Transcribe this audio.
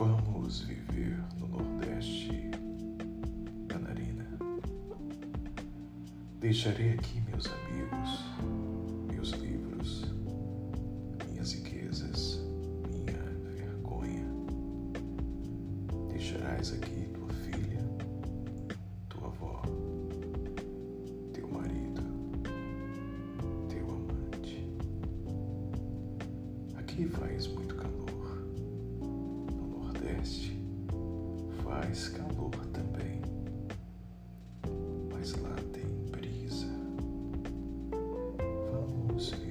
Vamos viver no Nordeste, Canarina. Deixarei aqui meus amigos, meus livros, minhas riquezas, minha vergonha. Deixarás aqui tua filha, tua avó, teu marido, teu amante. Aqui faz muito calor. Nordeste faz calor também, mas lá tem brisa. Vamos ver.